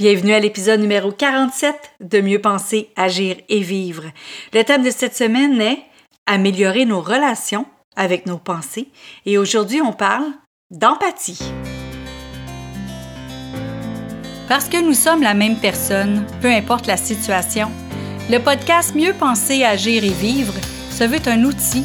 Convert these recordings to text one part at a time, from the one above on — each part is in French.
Bienvenue à l'épisode numéro 47 de Mieux penser, agir et vivre. Le thème de cette semaine est Améliorer nos relations avec nos pensées et aujourd'hui on parle d'empathie. Parce que nous sommes la même personne, peu importe la situation, le podcast Mieux penser, agir et vivre se veut un outil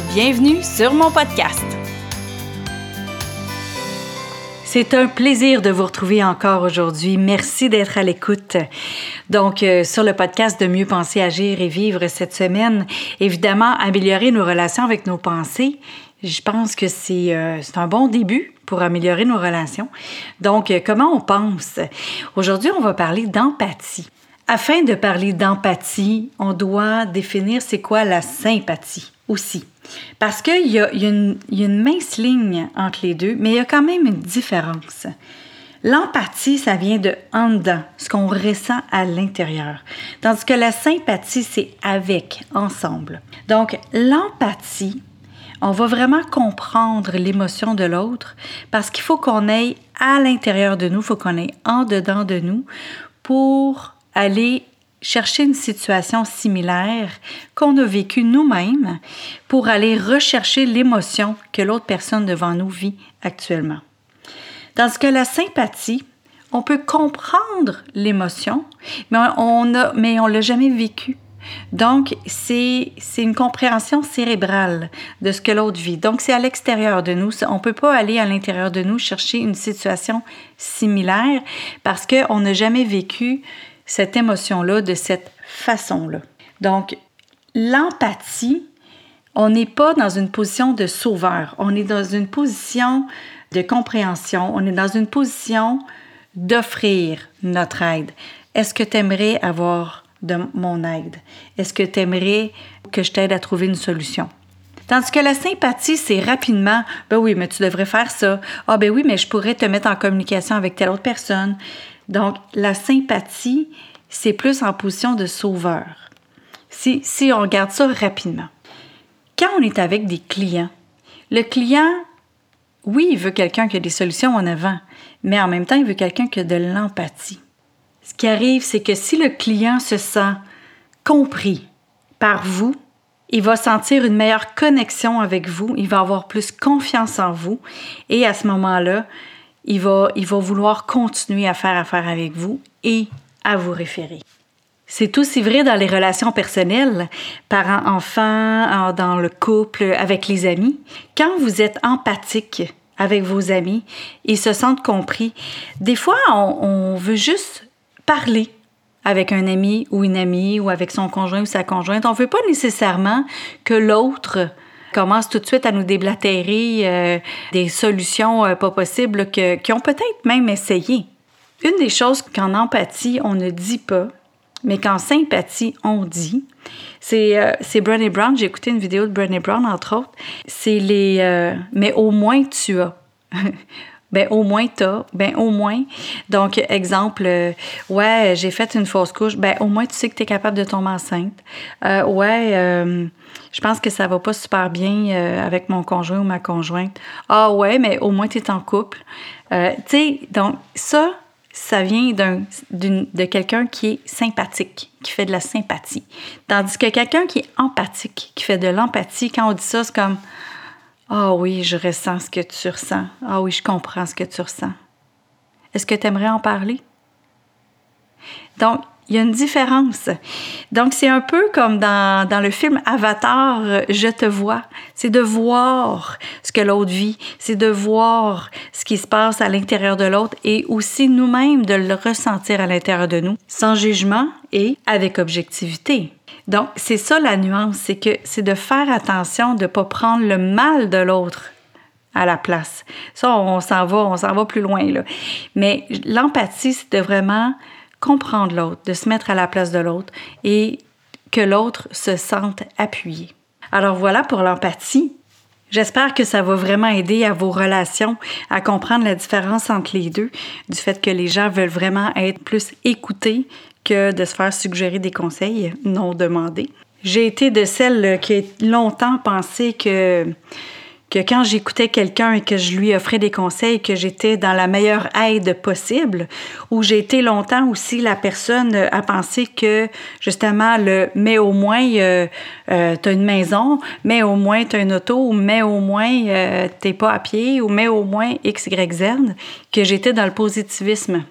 bienvenue sur mon podcast. C'est un plaisir de vous retrouver encore aujourd'hui. Merci d'être à l'écoute. Donc, euh, sur le podcast de Mieux penser, agir et vivre cette semaine, évidemment, améliorer nos relations avec nos pensées. Je pense que c'est euh, un bon début pour améliorer nos relations. Donc, euh, comment on pense? Aujourd'hui, on va parler d'empathie. Afin de parler d'empathie, on doit définir c'est quoi la sympathie aussi. Parce qu'il y, a, une, mince ligne entre les deux, mais il y a quand même une différence. L'empathie, ça vient de en dedans, ce qu'on ressent à l'intérieur. Tandis que la sympathie, c'est avec, ensemble. Donc, l'empathie, on va vraiment comprendre l'émotion de l'autre parce qu'il faut qu'on aille à l'intérieur de nous, il faut qu'on aille en dedans de nous pour aller chercher une situation similaire qu'on a vécue nous-mêmes pour aller rechercher l'émotion que l'autre personne devant nous vit actuellement. Tandis que la sympathie, on peut comprendre l'émotion, mais on ne l'a jamais vécu. Donc, c'est une compréhension cérébrale de ce que l'autre vit. Donc, c'est à l'extérieur de nous. On ne peut pas aller à l'intérieur de nous chercher une situation similaire parce qu'on n'a jamais vécu cette émotion-là de cette façon-là. Donc, l'empathie, on n'est pas dans une position de sauveur, on est dans une position de compréhension, on est dans une position d'offrir notre aide. Est-ce que tu aimerais avoir de mon aide? Est-ce que tu aimerais que je t'aide à trouver une solution? Tandis que la sympathie, c'est rapidement, ben oui, mais tu devrais faire ça. Ah ben oui, mais je pourrais te mettre en communication avec telle autre personne. Donc, la sympathie, c'est plus en position de sauveur. Si, si on regarde ça rapidement. Quand on est avec des clients, le client, oui, il veut quelqu'un qui a des solutions en avant, mais en même temps, il veut quelqu'un qui a de l'empathie. Ce qui arrive, c'est que si le client se sent compris par vous, il va sentir une meilleure connexion avec vous, il va avoir plus confiance en vous et à ce moment-là, il va, il va vouloir continuer à faire affaire avec vous et à vous référer. C'est aussi vrai dans les relations personnelles, parents-enfants, dans le couple, avec les amis. Quand vous êtes empathique avec vos amis, ils se sentent compris. Des fois, on, on veut juste parler avec un ami ou une amie ou avec son conjoint ou sa conjointe. On ne veut pas nécessairement que l'autre commence tout de suite à nous déblatérer euh, des solutions euh, pas possibles que, qui ont peut-être même essayé. Une des choses qu'en empathie, on ne dit pas, mais qu'en sympathie, on dit, c'est euh, Brené Brown. J'ai écouté une vidéo de Brené Brown, entre autres. C'est les euh, Mais au moins tu as. ben au moins t'as, ben au moins. Donc, exemple, ouais, j'ai fait une fausse couche, ben au moins tu sais que tu es capable de tomber enceinte. ouais, je pense que ça va pas super bien euh, avec mon conjoint ou ma conjointe. Ah ouais, mais au moins tu es en couple. Euh, tu sais, donc ça, ça vient d'un, de quelqu'un qui est sympathique, qui fait de la sympathie. Tandis que quelqu'un qui est empathique, qui fait de l'empathie, quand on dit ça, c'est comme Ah oui, je ressens ce que tu ressens. Ah oui, je comprends ce que tu ressens. Est-ce que tu aimerais en parler? Donc, il y a une différence. Donc, c'est un peu comme dans, dans, le film Avatar, Je te vois. C'est de voir ce que l'autre vit, c'est de voir ce qui se passe à l'intérieur de l'autre et aussi nous-mêmes de le ressentir à l'intérieur de nous, sans jugement et avec objectivité. Donc, c'est ça la nuance, c'est que c'est de faire attention de ne pas prendre le mal de l'autre à la place. Ça, on s'en va, on s'en va plus loin, là. Mais l'empathie, c'est de vraiment comprendre l'autre, de se mettre à la place de l'autre et que l'autre se sente appuyé. Alors voilà pour l'empathie. J'espère que ça va vraiment aider à vos relations à comprendre la différence entre les deux, du fait que les gens veulent vraiment être plus écoutés que de se faire suggérer des conseils non demandés. J'ai été de celles qui a longtemps pensé que que quand j'écoutais quelqu'un et que je lui offrais des conseils, que j'étais dans la meilleure aide possible, ou j'ai été longtemps aussi la personne à penser que justement le mais au moins euh, euh t'as une maison, mais au moins t'as une auto, mais au moins euh, t'es pas à pied, ou mais au moins X, Y, Z, que j'étais dans le positivisme.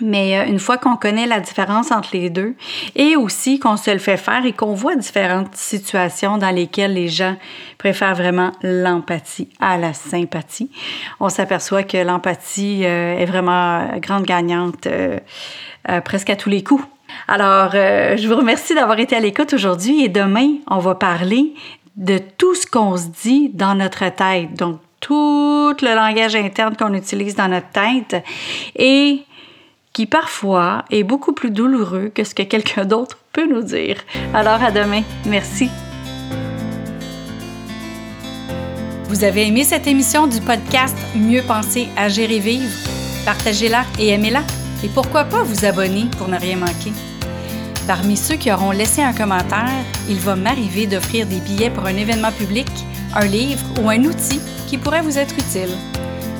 Mais euh, une fois qu'on connaît la différence entre les deux et aussi qu'on se le fait faire et qu'on voit différentes situations dans lesquelles les gens préfèrent vraiment l'empathie à la sympathie, on s'aperçoit que l'empathie euh, est vraiment grande gagnante euh, presque à tous les coups. Alors, je vous remercie d'avoir été à l'écoute aujourd'hui et demain, on va parler de tout ce qu'on se dit dans notre tête. Donc, tout le langage interne qu'on utilise dans notre tête et qui parfois est beaucoup plus douloureux que ce que quelqu'un d'autre peut nous dire. Alors à demain. Merci. Vous avez aimé cette émission du podcast Mieux penser, agir et vivre? Partagez-la et aimez-la. Et pourquoi pas vous abonner pour ne rien manquer? Parmi ceux qui auront laissé un commentaire, il va m'arriver d'offrir des billets pour un événement public, un livre ou un outil qui pourrait vous être utile.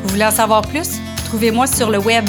Vous voulez en savoir plus? Trouvez-moi sur le web